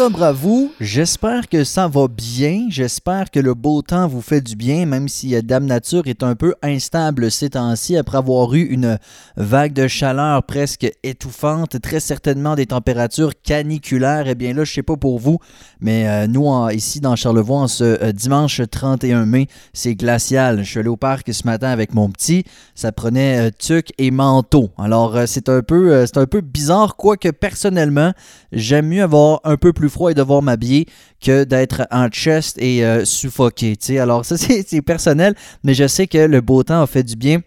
à vous. J'espère que ça va bien. J'espère que le beau temps vous fait du bien, même si euh, Dame Nature est un peu instable ces temps-ci après avoir eu une vague de chaleur presque étouffante, très certainement des températures caniculaires. Eh bien là, je sais pas pour vous, mais euh, nous, ici dans Charlevoix, en ce euh, dimanche 31 mai, c'est glacial. Je suis allé au parc ce matin avec mon petit. Ça prenait tuc et manteau. Alors, c'est un, peu, c'est un peu bizarre, quoique personnellement, j'aime mieux avoir un peu plus froid et devoir m'habiller que d'être en chest et euh, suffoqué. Alors ça, c'est personnel, mais je sais que le beau temps a fait du bien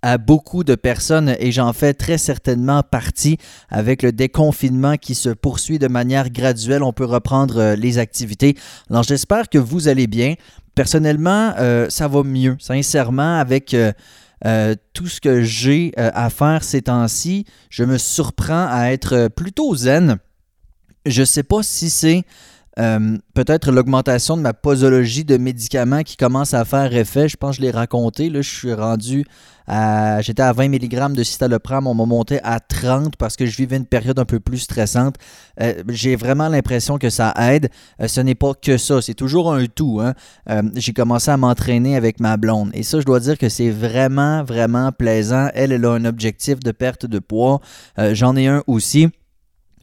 à beaucoup de personnes et j'en fais très certainement partie avec le déconfinement qui se poursuit de manière graduelle. On peut reprendre euh, les activités. Alors j'espère que vous allez bien. Personnellement, euh, ça va mieux. Sincèrement, avec... tout ce que j'ai à faire ces temps-ci, je me surprends à être plutôt zen. Je ne sais pas si c'est euh, peut-être l'augmentation de ma posologie de médicaments qui commence à faire effet. Je pense que je l'ai raconté. Là, je suis rendu à. J'étais à 20 mg de citalopram. On m'a monté à 30 parce que je vivais une période un peu plus stressante. Euh, j'ai vraiment l'impression que ça aide. Euh, ce n'est pas que ça. C'est toujours un tout. Hein. J'ai commencé à m'entraîner avec ma blonde. Et ça, je dois dire que c'est vraiment, vraiment plaisant. Elle, elle a un objectif de perte de poids. J'en ai un aussi.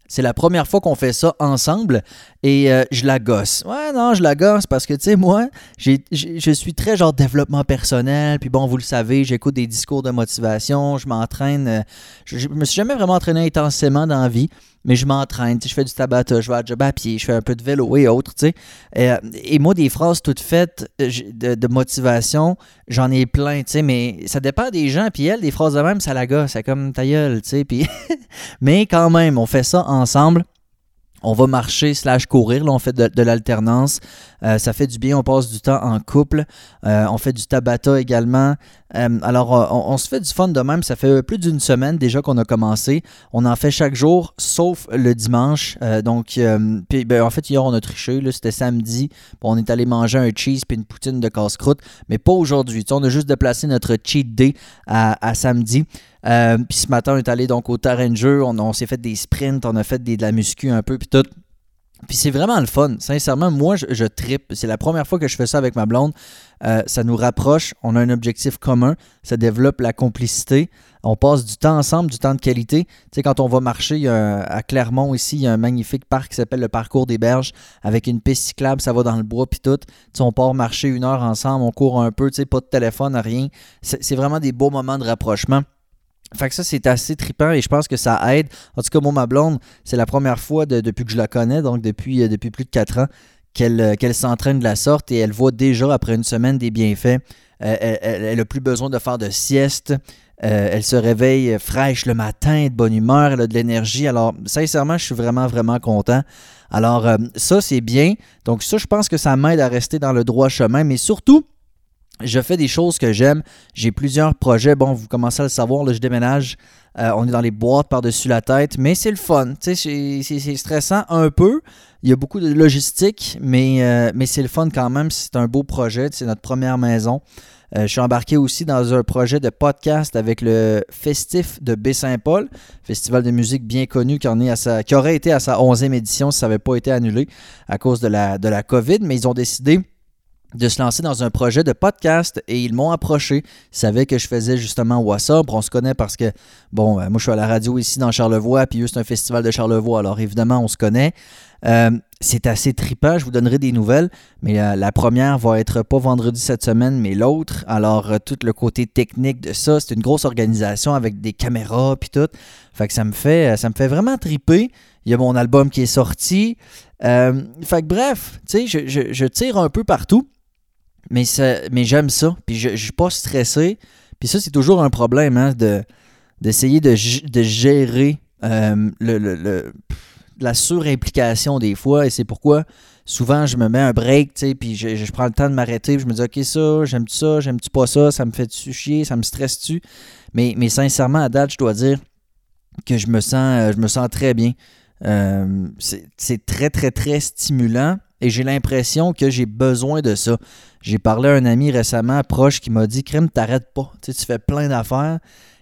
C'est la première fois qu'on fait ça ensemble et euh, je la gosse. Ouais, non, je la gosse parce que, tu sais, moi, je suis très genre développement personnel. Puis bon, vous le savez, j'écoute des discours de motivation, je m'entraîne. Euh, je, je, me suis jamais vraiment entraîné intensément dans la vie mais je m'entraîne, je fais du tabata, je vais à job à pied, je fais un peu de vélo et autres, tu sais. Euh, et, moi, des phrases toutes faites euh, de, motivation, j'en ai plein, tu sais, mais ça dépend des gens, puis elle, des phrases de même, ça la gosse, c'est comme ta gueule, tu sais, mais quand même, on fait ça ensemble on va marcher slash courir. Là, on fait de, l'alternance. Euh, ça fait du bien. On passe du temps en couple. Euh, on fait du tabata également. Euh, alors, on, se fait du fun de même. Ça fait plus d'une semaine déjà qu'on a commencé. On en fait chaque jour, sauf le dimanche. donc, ben, en fait, hier, on a triché. C'était samedi. on est allé manger un cheese puis une poutine de casse-croûte. Mais pas aujourd'hui. On a juste déplacé notre cheat day à samedi. Euh, puis ce matin, on est allé donc au terrain on, s'est fait des sprints, on a fait de la muscu un peu, puis tout. Puis c'est vraiment le fun. Sincèrement, moi, je, je tripe. C'est la première fois que je fais ça avec ma blonde. Euh, ça nous rapproche. On a un objectif commun. Ça développe la complicité. On passe du temps ensemble, du temps de qualité. Tu sais, quand on va marcher à Clermont, ici, il y a un magnifique parc qui s'appelle le Parcours des Berges avec une piste cyclable. Ça va dans le bois, puis tout. Tu on part marcher une heure ensemble, on court un peu, tu sais, pas de téléphone, rien. C'est vraiment des beaux moments de rapprochement. Fait que ça, c'est assez trippant et je pense que ça aide. En tout cas, moi, ma blonde, c'est la première fois depuis que je la connais, donc depuis, euh, plus de 4 ans, euh, qu'elle s'entraîne de la sorte et elle voit déjà, après une semaine, des bienfaits. Euh, elle n'a plus besoin de faire de sieste. elle se réveille fraîche le matin, de bonne humeur, elle a de l'énergie. Alors, sincèrement, je suis vraiment, vraiment content. Alors, ça, c'est bien. Donc, ça, je pense que ça m'aide à rester dans le droit chemin, mais surtout, je fais des choses que j'aime. J'ai plusieurs projets. Bon, vous commencez à le savoir, là, je déménage. Euh, on est dans les boîtes par-dessus la tête, mais c'est le fun. C'est stressant un peu. Il y a beaucoup de logistique, mais, euh, mais c'est le fun quand même. C'est un beau projet. C'est notre première maison. Euh, je suis embarqué aussi dans un projet de podcast avec le Festif de Baie-Saint-Paul, festival de musique bien connu qui, aurait été à sa 11e édition si ça n'avait pas été annulé à cause de la COVID, mais ils ont décidé de se lancer dans un projet de podcast et ils m'ont approché. Ils savaient que je faisais justement WhatsApp. On se connaît parce que, bon, euh, moi je suis à la radio ici dans Charlevoix, puis eux c'est un festival de Charlevoix, alors évidemment on se connaît. Euh, c'est assez trippant, je vous donnerai des nouvelles, mais euh, la première va être pas vendredi cette semaine, mais l'autre. Alors, tout le côté technique de ça, c'est une grosse organisation avec des caméras puis tout. Fait que ça me fait, ça me fait vraiment triper. Il y a mon album qui est sorti. fait que bref, tu sais, je, tire un peu partout. Mais, mais j'aime ça. Puis je ne suis pas stressé. Puis ça, c'est toujours un problème, hein, de, d'essayer de, de gérer euh, le, la surimplication des fois. Et c'est pourquoi souvent je me mets un break, tu sais, puis je, prends le temps de m'arrêter. je me dis, OK, ça, j'aime-tu ça, j'aime-tu pas ça, ça me fait-tu chier, ça me stresse-tu? Mais, mais sincèrement, à date, je dois dire que je me sens, euh, je me sens très bien. Euh, c'est très, très, très stimulant et j'ai l'impression que j'ai besoin de ça. J'ai parlé à un ami récemment proche qui m'a dit Crème, t'arrêtes pas. Tu, sais, fais plein d'affaires.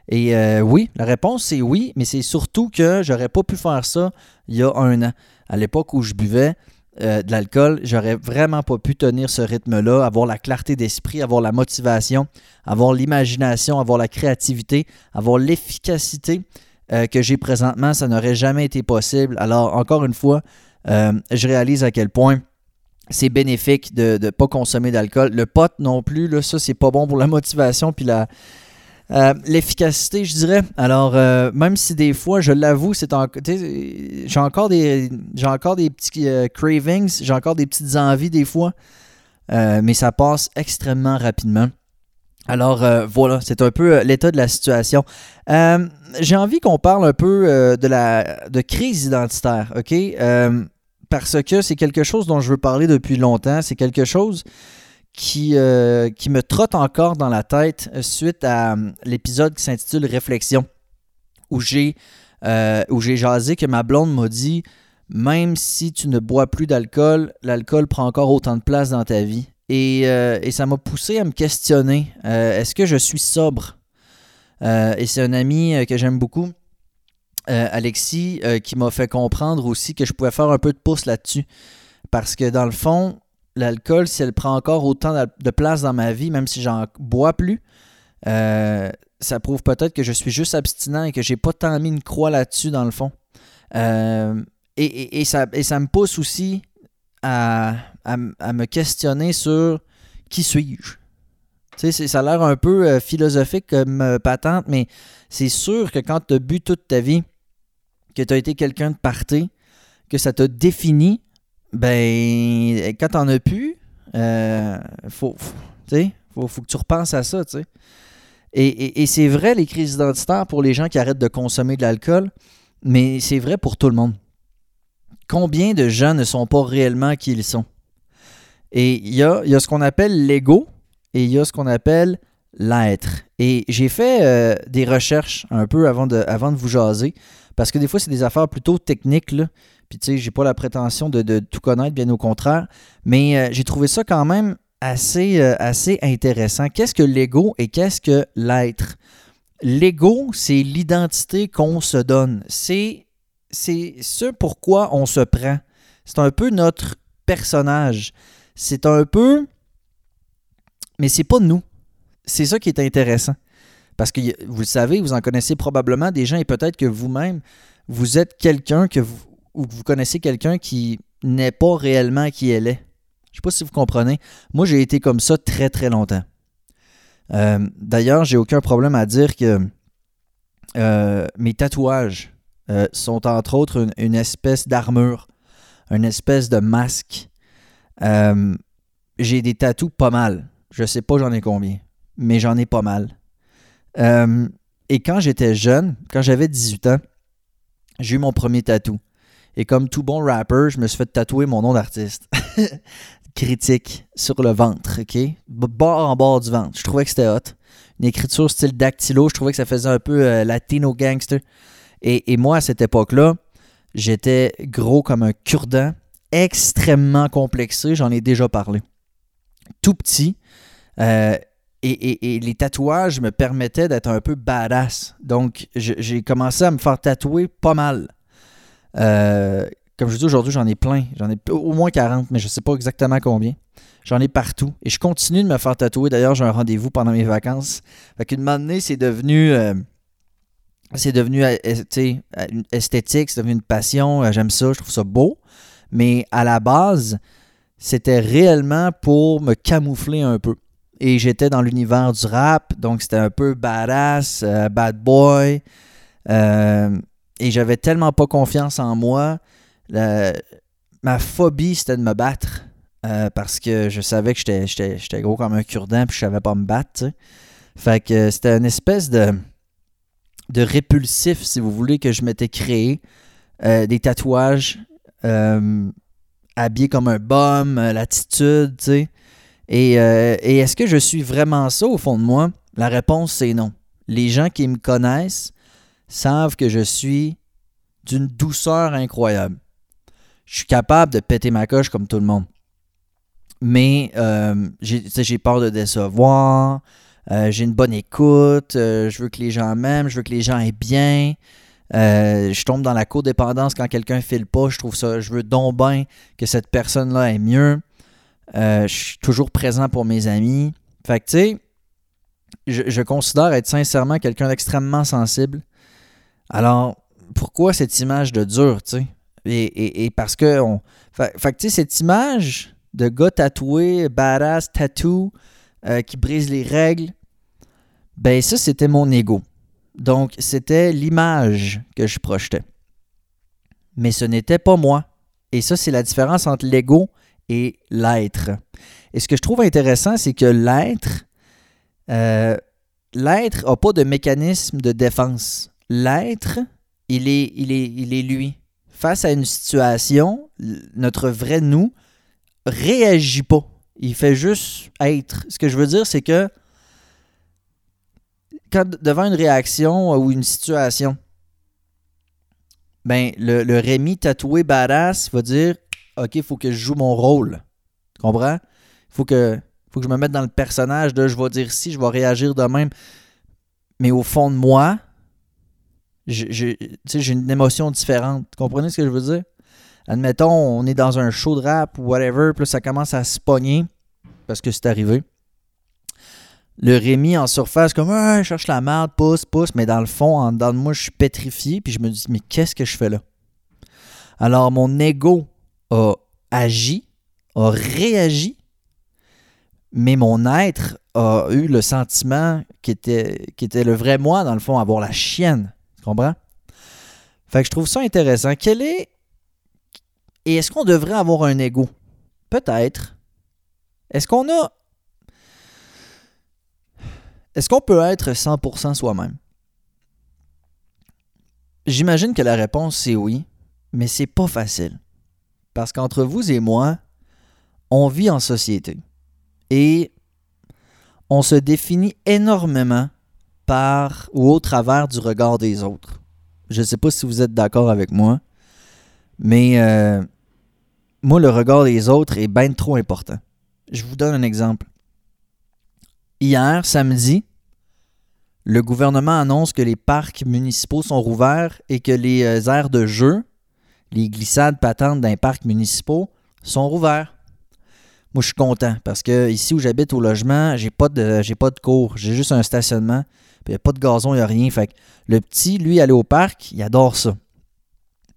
Et euh, oui, la réponse c'est oui, mais c'est surtout que j'aurais pas pu faire ça il y a un an. À l'époque où je buvais euh, de l'alcool, j'aurais vraiment pas pu tenir ce rythme-là, avoir la clarté d'esprit, avoir la motivation, avoir l'imagination, avoir la créativité, avoir l'efficacité euh, que j'ai présentement. Ça n'aurait jamais été possible. Alors, encore une fois, je réalise à quel point c'est bénéfique de ne pas consommer d'alcool. Le pot non plus, là, ça, c'est pas bon pour la motivation puis la, euh, l'efficacité, je dirais. Alors, euh, même si des fois, je l'avoue, c'est j'ai encore des j'ai encore des petits euh, cravings, j'ai encore des petites envies des fois, mais ça passe extrêmement rapidement. Alors voilà, c'est un peu l'état de la situation. j'ai envie qu'on parle un peu de la de crise identitaire, ok? Parce que c'est quelque chose dont je veux parler depuis longtemps. C'est quelque chose qui, euh, qui me trotte encore dans la tête suite à euh, l'épisode qui s'intitule Réflexion, où j'ai euh, où j'ai jasé que ma blonde m'a dit même si tu ne bois plus d'alcool, l'alcool prend encore autant de place dans ta vie. Et, et ça m'a poussé à me questionner est-ce que je suis sobre? Et c'est un ami que j'aime beaucoup, Alexis, qui m'a fait comprendre aussi que je pouvais faire un peu de pouce là-dessus. Parce que dans le fond, l'alcool, si elle prend encore autant de place dans ma vie, même si j'en bois plus, euh, ça prouve peut-être que je suis juste abstinent et que j'ai pas tant mis une croix là-dessus dans le fond. Euh, et, ça, ça me pousse aussi à, me questionner sur qui suis-je. Ça a l'air un peu euh, philosophique comme patente, mais c'est sûr que quand tu as bu toute ta vie, que tu as été quelqu'un de parté, que ça t'a défini, ben, quand t'en as plus, euh, faut, faut, que tu repenses à ça, tu sais. Et, c'est vrai, les crises identitaires pour les gens qui arrêtent de consommer de l'alcool, mais c'est vrai pour tout le monde. Combien de gens ne sont pas réellement qui ils sont? Et il y a, y a, ce qu'on appelle l'ego et il y a ce qu'on appelle l'être. Et j'ai fait euh, des recherches un peu avant de, avant de vous jaser, parce que des fois, c'est des affaires plutôt techniques. Là. Puis, tu sais, j'ai pas la prétention de, tout connaître, bien au contraire. Mais euh, j'ai trouvé ça quand même assez, euh, assez intéressant. Qu'est-ce que l'ego et qu'est-ce que l'être? L'ego, c'est l'identité qu'on se donne. C'est, c'est ce pourquoi on se prend. C'est un peu notre personnage. C'est un peu. Mais c'est pas nous. C'est ça qui est intéressant. Parce que vous le savez, vous en connaissez probablement des gens et peut-être que vous-même, vous êtes quelqu'un que vous, ou vous connaissez quelqu'un qui n'est pas réellement qui elle est. Je ne sais pas si vous comprenez. Moi, j'ai été comme ça très très longtemps. Euh, d'ailleurs, j'ai aucun problème à dire que euh, mes tatouages euh, sont entre autres une, espèce d'armure, une espèce de masque. j'ai des tatous pas mal. Je sais pas j'en ai combien, mais j'en ai pas mal. Et quand j'étais jeune, quand j'avais 18 ans, j'ai eu mon premier tatou. Et comme tout bon rapper, je me suis fait tatouer mon nom d'artiste. Critique sur le ventre, OK? Bord en bord du ventre. Je trouvais que c'était hot. Une écriture style dactylo, je trouvais que ça faisait un peu euh, latino gangster. Et, moi, à cette époque-là, j'étais gros comme un cure-dent, extrêmement complexé, j'en ai déjà parlé. Tout petit. Euh, et, les tatouages me permettaient d'être un peu badass. Donc, j'ai commencé à me faire tatouer pas mal. Euh, comme je dis aujourd'hui, j'en ai plein. J'en ai au moins 40, mais je ne sais pas exactement combien. J'en ai partout. Et je continue de me faire tatouer. D'ailleurs, j'ai un rendez-vous pendant mes vacances. Fait qu'une moment c'est devenu. Euh, c'est devenu euh, esthétique, c'est devenu une passion. J'aime ça, je trouve ça beau. Mais à la base, c'était réellement pour me camoufler un peu. Et j'étais dans l'univers du rap, donc c'était un peu badass, bad boy. Euh, et j'avais tellement pas confiance en moi. ma phobie, c'était de me battre. Euh, parce que je savais que j'étais gros comme un cure-dent puis je savais pas me battre. Fait que c'était une espèce de, de répulsif, si vous voulez, que je m'étais créé. Euh, des tatouages, euh, habillé comme un bum, l'attitude, tu sais. Et, et est-ce que je suis vraiment ça au fond de moi? La réponse, c'est non. Les gens qui me connaissent savent que je suis d'une douceur incroyable. Je suis capable de péter ma coche comme tout le monde. Mais euh, j'ai peur de décevoir. Euh, j'ai une bonne écoute. Euh, je veux que les gens m'aiment. Je veux que les gens aient bien. je tombe dans la codépendance quand quelqu'un file pas. Je trouve ça. Je veux donc bien que cette personne-là ait mieux. Je suis toujours présent pour mes amis. Fait que, tu sais, je, considère être sincèrement quelqu'un d'extrêmement sensible. Alors, pourquoi cette image de dur, tu sais? Et, parce que. On... Fait, tu sais, cette image de gars tatoué, badass, tattoo, euh, qui brise les règles, ben ça, c'était mon ego. Donc, c'était l'image que je projetais. Mais ce n'était pas moi. Et ça, c'est la différence entre l'ego et l'être. Et ce que je trouve intéressant, c'est que l'être, euh, l'être n'a pas de mécanisme de défense. L'être, il est, il, est, il est lui. Face à une situation, notre vrai nous réagit pas. Il fait juste être. Ce que je veux dire, c'est que quand devant une réaction ou une situation, ben le, Rémi tatoué badass va dire OK, il faut que je joue mon rôle. Tu comprends? Il faut que, faut que je me mette dans le personnage de je vais dire si, je vais réagir de même. Mais au fond de moi, j'ai une émotion différente. Vous comprenez ce que je veux dire? Admettons, on est dans un show de rap ou whatever, puis ça commence à se pogner parce que c'est arrivé. Le Rémi en surface, comme ah, je cherche la merde, pousse, pousse, mais dans le fond, en dedans de moi, je suis pétrifié, puis je me dis, mais qu'est-ce que je fais là? Alors, mon ego a agi, a réagi, mais mon être a eu le sentiment qui était, le vrai moi, dans le fond, avoir la chienne. Tu comprends? Fait que je trouve ça intéressant. Quel est. Et est-ce qu'on devrait avoir un ego? Peut-être. Est-ce qu'on a. Est-ce qu'on peut être 100% soi-même? J'imagine que la réponse c'est oui, mais c'est pas facile. Parce qu'entre vous et moi, on vit en société. Et on se définit énormément par ou au travers du regard des autres. Je ne sais pas si vous êtes d'accord avec moi, mais euh, moi, le regard des autres est bien trop important. Je vous donne un exemple. Hier, samedi, le gouvernement annonce que les parcs municipaux sont rouverts et que les euh, aires de jeu, les glissades patentes d'un parc municipaux, sont rouverts. Moi, je suis content parce que ici où j'habite au logement, j'ai pas de j'ai pas de cours, j'ai juste un stationnement, il n'y a pas de gazon, il n'y a rien. Fait le petit, lui, aller au parc, il adore ça.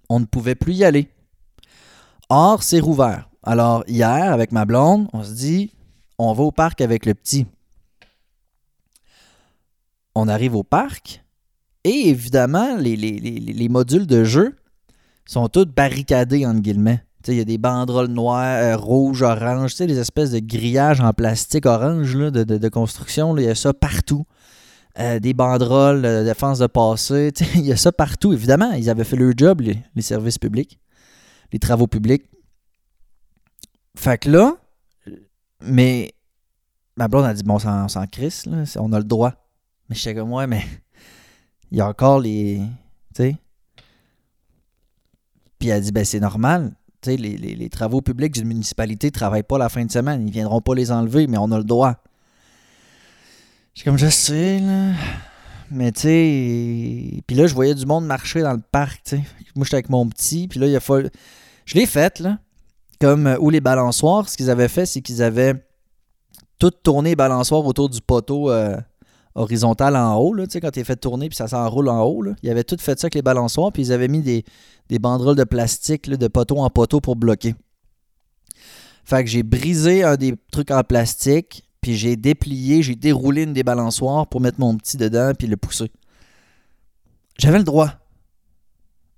On ne pouvait plus y aller. Or, c'est rouvert. Alors, hier, avec ma blonde, on se dit, on va au parc avec le petit. On arrive au parc et évidemment, les, les modules de jeu sont tous barricadés, entre guillemets. Il y a des banderoles noires, euh, rouges, oranges, des espèces de grillages en plastique orange de, de, construction. Il y a ça partout. Euh, des banderoles de défense de passé. Il y a ça partout. Évidemment, ils avaient fait leur job, les, services publics, les travaux publics. Fait que là, mais ma blonde a dit Bon, on s'en crisse, on a le droit. Mais je sais comme, ouais, mais il y a encore les. Tu sais. Puis elle a dit Ben, c'est normal les, travaux publics d'une municipalité ne travaillent pas la fin de semaine. Ils ne viendront pas les enlever, mais on a le droit. Je comme, je sais, là. Mais tu sais. Puis là, je voyais du monde marcher dans le parc, tu. Moi, avec mon petit. Puis là, il a fallu. Je l'ai fait, là. Comme euh, où les balançoires, ce qu'ils avaient fait, c'est qu'ils avaient tout tourné les balançoires autour du poteau euh, horizontal en haut, là, quand tu fait tourner puis ça s'enroule en haut. Ils avaient tout fait ça avec les balançoires, puis ils avaient mis des, des banderoles de plastique de poteau en poteau pour bloquer. Fait que j'ai brisé un des trucs en plastique, puis j'ai déplié, j'ai déroulé une des balançoires pour mettre mon petit dedans puis le pousser. J'avais le droit.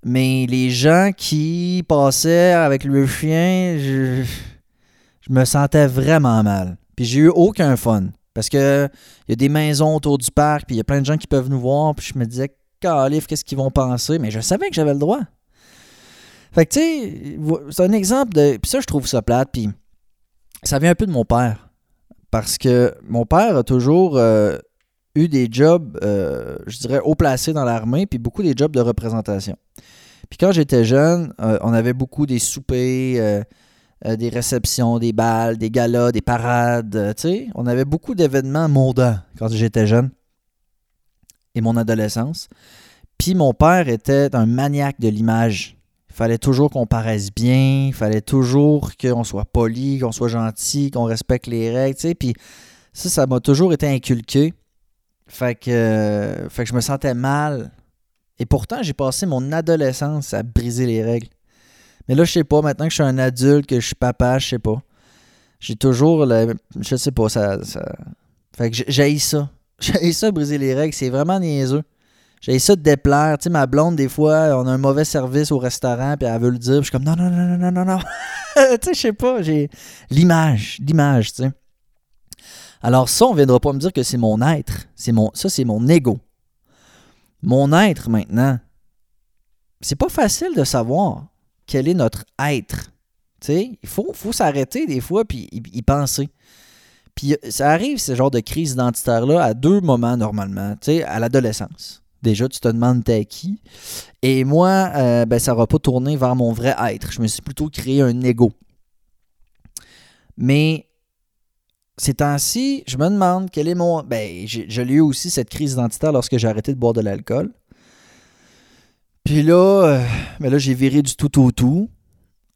Mais les gens qui passaient avec le chien, je, je me sentais vraiment mal. Puis j'ai eu aucun fun. Parce que il y a des maisons autour du parc, puis il y a plein de gens qui peuvent nous voir, puis je me disais, calif, qu'est-ce qu'ils vont penser? Mais je savais que j'avais le droit. Fait que, tu sais, c'est un exemple de. Puis ça, je trouve ça plate. Puis ça vient un peu de mon père. Parce que mon père a toujours euh, eu des jobs, euh, je dirais, haut placés dans l'armée, puis beaucoup des jobs de représentation. Puis quand j'étais jeune, euh, on avait beaucoup des soupers, euh, des réceptions, des balles, des galas, des parades. Euh, sais, on avait beaucoup d'événements mondains quand j'étais jeune et mon adolescence. Puis mon père était un maniaque de l'image. Il fallait toujours qu'on paraisse bien, il fallait toujours qu'on soit poli, qu'on soit gentil, qu'on respecte les règles, sais. Puis ça, ça m'a toujours été inculqué. Fait que, fait que je me sentais mal. Et pourtant, j'ai passé mon adolescence à briser les règles. Mais là, je sais pas, maintenant que je suis un adulte, que je suis papa, je sais pas. J'ai toujours, le, je sais pas, ça, ça... Fait que j'ai ça. J'ai ça, briser les règles, c'est vraiment niaiseux. J'ai ça de déplaire. Tu sais, ma blonde, des fois, on a un mauvais service au restaurant, puis elle veut le dire. Je suis comme, non, non, non, non, non, non, non. tu sais, je sais pas, j'ai l'image, l'image, tu sais. Alors ça, on ne viendra pas me dire que c'est mon être. C'est mon, ça, c'est mon ego. Mon être, maintenant, c'est pas facile de savoir quel est notre être? Il faut, s'arrêter des fois puis y penser. Puis ça arrive, ce genre de crise identitaire-là, à deux moments normalement. À l'adolescence. Déjà, tu te demandes t'es qui? Et moi, euh, ben, ça n'aura pas tourné vers mon vrai être. Je me suis plutôt créé un ego. Mais ces temps-ci, je me demande quel est mon. Ben, je l'ai eu aussi cette crise identitaire lorsque j'ai arrêté de boire de l'alcool. Puis là, euh, ben là j'ai viré du tout au tout.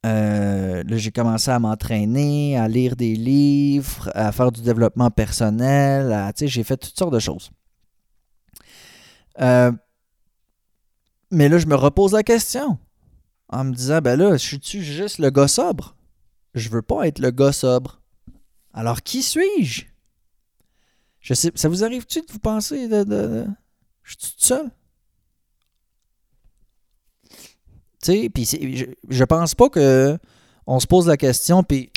Euh, là, j'ai commencé à m'entraîner, à lire des livres, à faire du développement personnel. J'ai fait toutes sortes de choses. Euh, mais là, je me repose la question en me disant, ben là, suis-tu juste le gars sobre? Je veux pas être le gars sobre. Alors, qui suis-je? Je sais, ça vous arrive-tu de vous penser de, je suis tout seul? Puis je, je pense pas que on se pose la question puis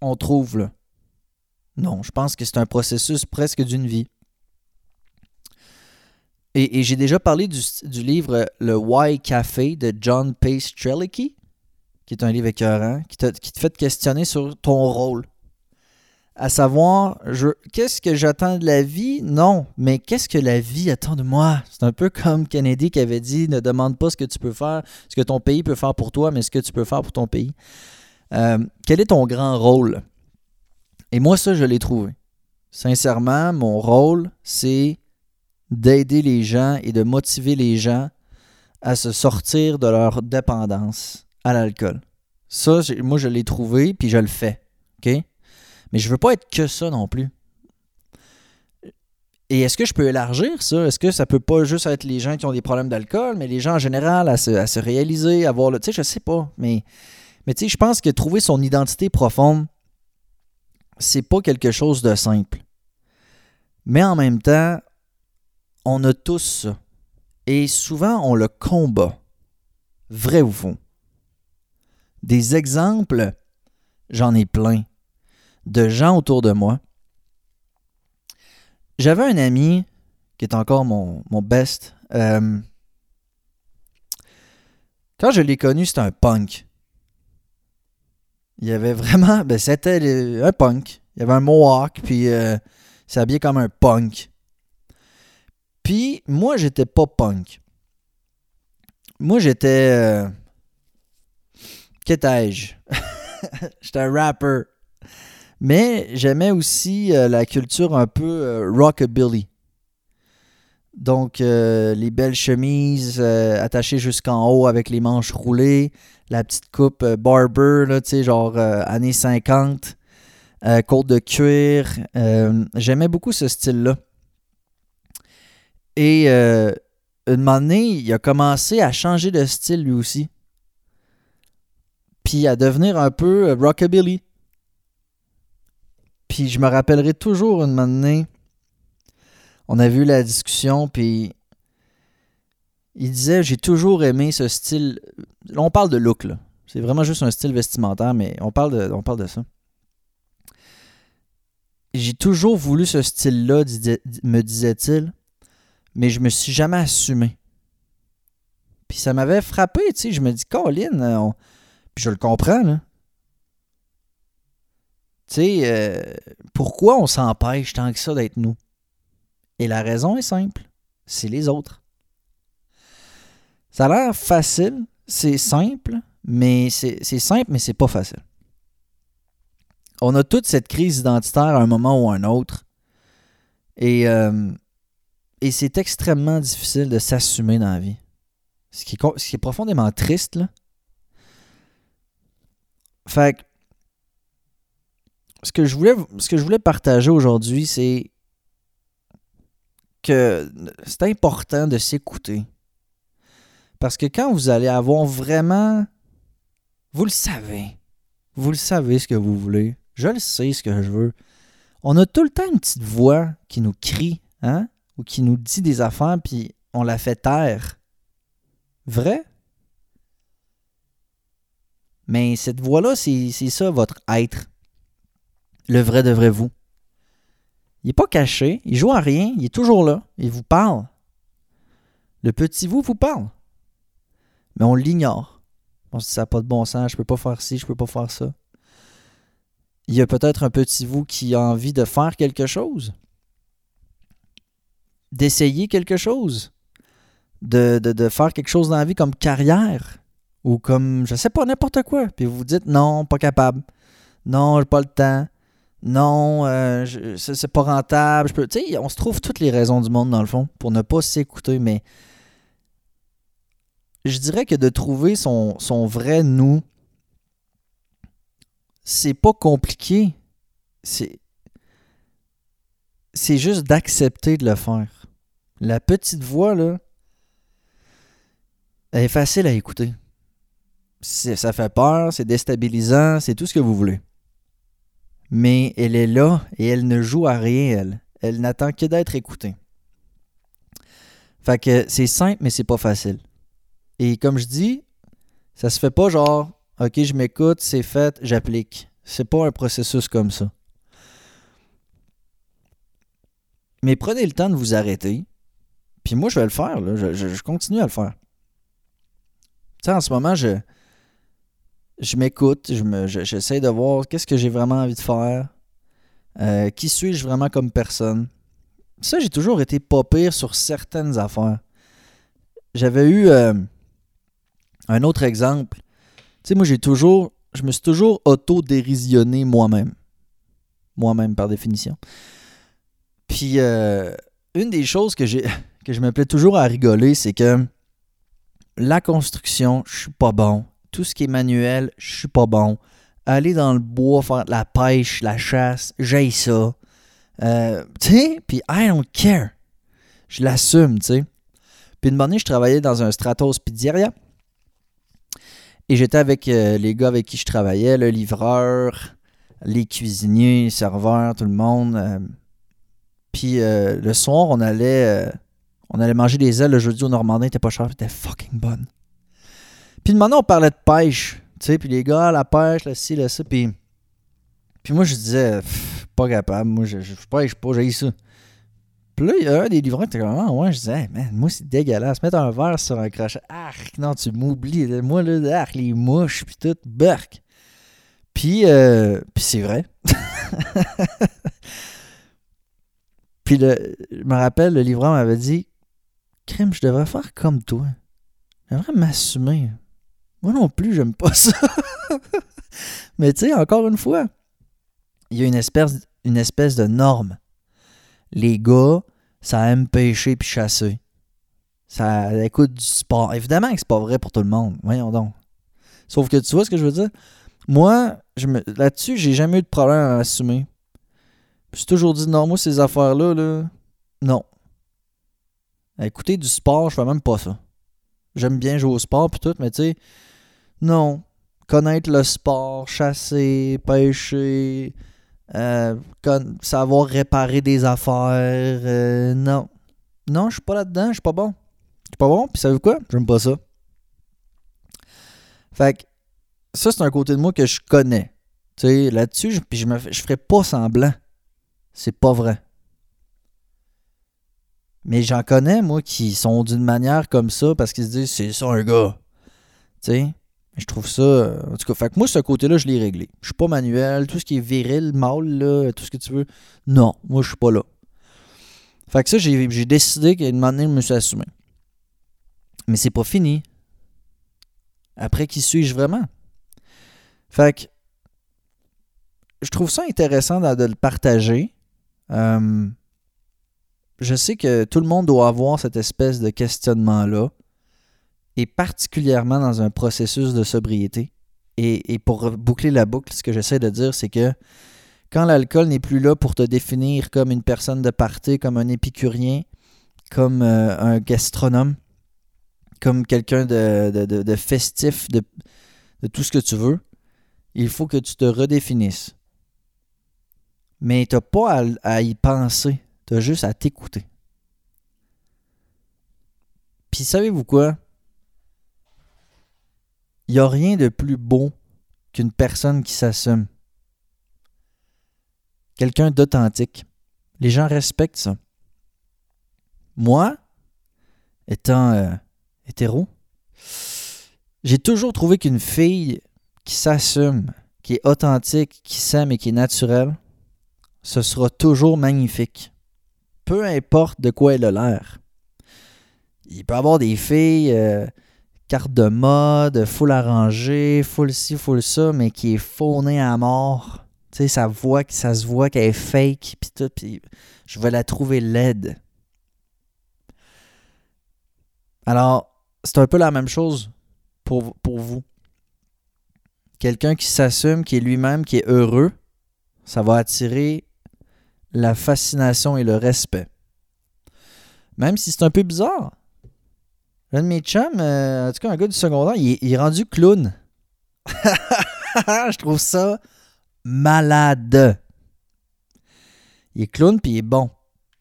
on trouve là. Non, je pense que c'est un processus presque d'une vie. Et, j'ai déjà parlé du, livre Le Why Café de John Pace Trelicky, qui est un livre écœurant, qui qui te fait questionner sur ton rôle. À savoir, qu'est-ce que j'attends de la vie? Non, mais qu'est-ce que la vie attend de moi? C'est un peu comme Kennedy qui avait dit, ne demande pas ce que tu peux faire, ce que ton pays peut faire pour toi, mais ce que tu peux faire pour ton pays. Euh, quel est ton grand rôle? Et moi, ça, je l'ai trouvé. Sincèrement, mon rôle, c'est d'aider les gens et de motiver les gens à se sortir de leur dépendance à l'alcool. Ça, moi, je l'ai trouvé, puis je le fais. Mais je veux pas être que ça non plus. Et est-ce que je peux élargir ça? Est-ce que ça peut pas juste être les gens qui ont des problèmes d'alcool, mais les gens en général à se, réaliser, à voir le. Tu sais, je sais pas. Mais, mais tu sais, je pense que trouver son identité profonde, c'est pas quelque chose de simple. Mais en même temps, on a tous ça. Et souvent, on le combat. Vrai ou faux? Des exemples, j'en ai plein. De gens autour de moi. J'avais un ami qui est encore mon, best. Euh, quand je l'ai connu, c'était un punk. Il y avait vraiment. Ben, c'était un punk. Il y avait un mohawk, puis euh, il s'habillait comme un punk. Puis moi, j'étais pas punk. Moi, j'étais. Euh... Qu'étais-je? j'étais un rapper. Mais j'aimais aussi euh, la culture un peu euh, rockabilly. Donc, euh, les belles chemises attachées jusqu'en haut avec les manches roulées, la petite coupe barber, là, genre années 50, côte de cuir. J'aimais beaucoup ce style-là. Et une moment il a commencé à changer de style lui aussi. Puis à devenir un peu rockabilly. Puis je me rappellerai toujours une donné, on a vu la discussion, puis il disait J'ai toujours aimé ce style. On parle de look, là. C'est vraiment juste un style vestimentaire, mais on parle de, on ça. J'ai toujours voulu ce style-là, me disait-il mais je me suis jamais assumé. Puis ça m'avait frappé, tu sais. Je me dis, Colin, euh, puis je le comprends, là. Tu sais, euh, pourquoi on s'empêche tant que ça d'être nous? Et la raison est simple. C'est les autres. Ça a l'air facile, c'est simple, mais c'est simple, mais c'est pas facile. on a toute cette crise identitaire à un moment ou à un autre. Et, euh, c'est extrêmement difficile de s'assumer dans la vie. Ce qui, est, ce qui est profondément triste, là. Fait que, ce que je voulais, ce que je voulais partager aujourd'hui, c'est que c'est important de s'écouter. Parce que quand vous allez avoir vraiment... Vous le savez. Vous le savez ce que vous voulez. Je le sais ce que je veux. On a tout le temps une petite voix qui nous crie, hein? Ou qui nous dit des affaires, puis on la fait taire. Vrai? Mais cette voix-là, c'est ça votre être. Le vrai de vrai vous. Il n'est pas caché, il joue à rien, il est toujours là, il vous parle. Le petit vous vous parle. Mais on l'ignore. On se dit ça n'a pas de bon sens, je peux pas faire ci, je peux pas faire ça. Il y a peut-être un petit vous qui a envie de faire quelque chose, d'essayer quelque chose, de, faire quelque chose dans la vie comme carrière ou comme, je sais pas, n'importe quoi. Puis vous vous dites non, pas capable. Non, j'ai pas le temps. Non, euh, c'est pas rentable. On se trouve toutes les raisons du monde dans le fond pour ne pas s'écouter, mais je dirais que de trouver son, son vrai nous, c'est pas compliqué. C'est. C'est juste d'accepter de le faire. La petite voix, là, elle est facile à écouter. Ça fait peur, c'est déstabilisant, c'est tout ce que vous voulez. Mais elle est là et elle ne joue à rien, elle. Elle n'attend que d'être écoutée. Fait que c'est simple, mais c'est pas facile. Et comme je dis, ça se fait pas genre OK, je m'écoute, c'est fait, j'applique. C'est pas un processus comme ça. Mais prenez le temps de vous arrêter. Puis moi, je vais le faire. Je, continue à le faire. Tu sais, en ce moment, je, je m'écoute. J'essaie de voir qu'est-ce que j'ai vraiment envie de faire. Euh, qui suis-je vraiment comme personne? Ça, j'ai toujours été pas pire sur certaines affaires. J'avais eu euh, un autre exemple. Tu sais, moi, j'ai toujours. Je me suis toujours auto-dérisionné moi-même. Moi-même, par définition. Puis, euh, une des choses que, j'ai, que je me plais toujours à rigoler, c'est que la construction, je suis pas bon. Tout ce qui est manuel, je suis pas bon. Aller dans le bois, faire la pêche, la chasse, j'ai ça. Euh, tu sais, puis I don't care. Je l'assume, tu sais. Puis une année, je travaillais dans un Stratos Pizzeria. Et j'étais avec euh, les gars avec qui je travaillais, le livreur, les cuisiniers, les serveurs, tout le monde. Euh. puis le soir, on allait, on allait manger des ailes le jeudi au Normandin, était pas cher, c'était fucking bonne. Puis maintenant, on parlait de pêche, tu sais, puis les gars, la pêche, la ci, la ça, puis, puis moi, je disais, pas capable, moi, je, je pêche pas, j'ai ça. Puis là, il y a un des livreurs qui était comme, ah, ouais, je disais, man, moi, c'est dégueulasse. Mettre un verre sur un crochet. Arc, non, tu m'oublies. Moi, là, arc, les mouches, puis tout, burk. Puis, euh, puis c'est vrai. puis le, je me rappelle, le livreur m'avait dit, crème, je devrais faire comme toi. Je devrais m'assumer. Moi non plus, j'aime pas ça. Mais tu sais, encore une fois, il y a une espèce, une espèce de norme les gars, ça aime pêcher puis chasser. Ça écoute du sport. Évidemment que c'est pas vrai pour tout le monde. Voyons donc. Sauf que tu vois ce que je veux dire? Moi, je là-dessus, j'ai jamais eu de problème à assumer. J'ai toujours dit non, ces affaires-là, là, non. Écouter du sport, je fais même pas ça. J'aime bien jouer au sport puis tout, mais tu sais, non. Connaître le sport, chasser, pêcher, euh, savoir réparer des affaires. Euh, non. Non, je suis pas là-dedans, je suis pas bon. Je suis pas bon, puis savez quoi? J'aime pas ça. Fait que ça, c'est un côté de moi que je connais. Tu sais, là-dessus, je, puis je, ferais pas semblant. C'est pas vrai. Mais j'en connais, moi, qui sont d'une manière comme ça parce qu'ils se disent c'est ça un gars. Tu sais? Je trouve ça. Euh, en tout cas, fait que moi, ce côté-là, je l'ai réglé. Je suis pas manuel. Tout ce qui est viril, mâle, là, tout ce que tu veux. Non, moi, je suis pas là. Fait que ça, j'ai décidé qu'à un moment donné, je me suis assumé. Mais c'est pas fini. Après, qui suis-je vraiment? Fait que je trouve ça intéressant de, le partager. Euh, je sais que tout le monde doit avoir cette espèce de questionnement-là, et particulièrement dans un processus de sobriété. Et, pour boucler la boucle, ce que j'essaie de dire, c'est que quand l'alcool n'est plus là pour te définir comme une personne de party, comme un épicurien, comme euh, un gastronome, comme quelqu'un de, festif, de, tout ce que tu veux, il faut que tu te redéfinisses. Mais tu n'as pas à, y penser, tu as juste à t'écouter. Puis savez-vous quoi? Il n'y a rien de plus beau qu'une personne qui s'assume. Quelqu'un d'authentique. Les gens respectent ça. Moi, étant euh, hétéro, j'ai toujours trouvé qu'une fille qui s'assume, qui est authentique, qui s'aime et qui est naturelle, ce sera toujours magnifique. Peu importe de quoi elle a l'air. Il peut y avoir des filles, euh, carte de mode, full arrangée, full ci, full ça, mais qui est faunée à mort. Tu sais, ça, voit, ça se voit qu'elle est fake, puis tout, puis je vais la trouver laide. Alors, c'est un peu la même chose pour, pour vous. Quelqu'un qui s'assume, qui est lui-même, qui est heureux, ça va attirer la fascination et le respect. Même si c'est un peu bizarre. L'un de mes chums, euh, en tout cas un gars du secondaire, il est, rendu clown. Je trouve ça malade. Il est clown puis il est bon.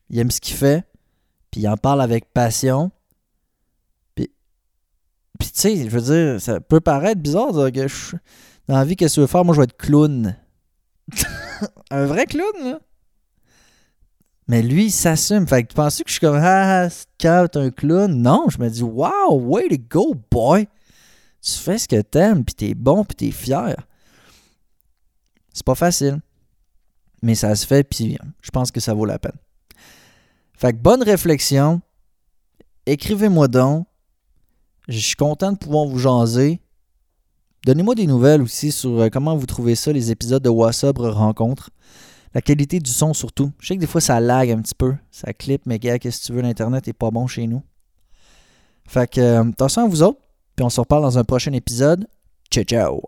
Il aime ce qu'il fait, puis il en parle avec passion. Puis, puis tu sais, je veux dire, ça peut paraître bizarre de que je, dans la vie, qu'est-ce que tu veux faire? Moi, je vais être clown. un vrai clown, là? Mais lui, il s'assume. Fait que tu penses que je suis comme, ah, t'es un clown? Non, je me dis, wow, way to go, boy. Tu fais ce que t'aimes, puis t'es bon, puis t'es fier. C'est pas facile. Mais ça se fait, puis je pense que ça vaut la peine. Fait que bonne réflexion. Écrivez-moi donc. Je suis content de pouvoir vous jaser. Donnez-moi des nouvelles aussi sur euh, comment vous trouvez ça, les épisodes de WhatsApp Rencontre. La qualité du son surtout. Je sais que des fois ça lag un petit peu. Ça clip, mais gars, qu'est-ce que tu veux, l'Internet est pas bon chez nous. Fait que, euh, attention à vous autres. Puis on se reparle dans un prochain épisode. Ciao, ciao.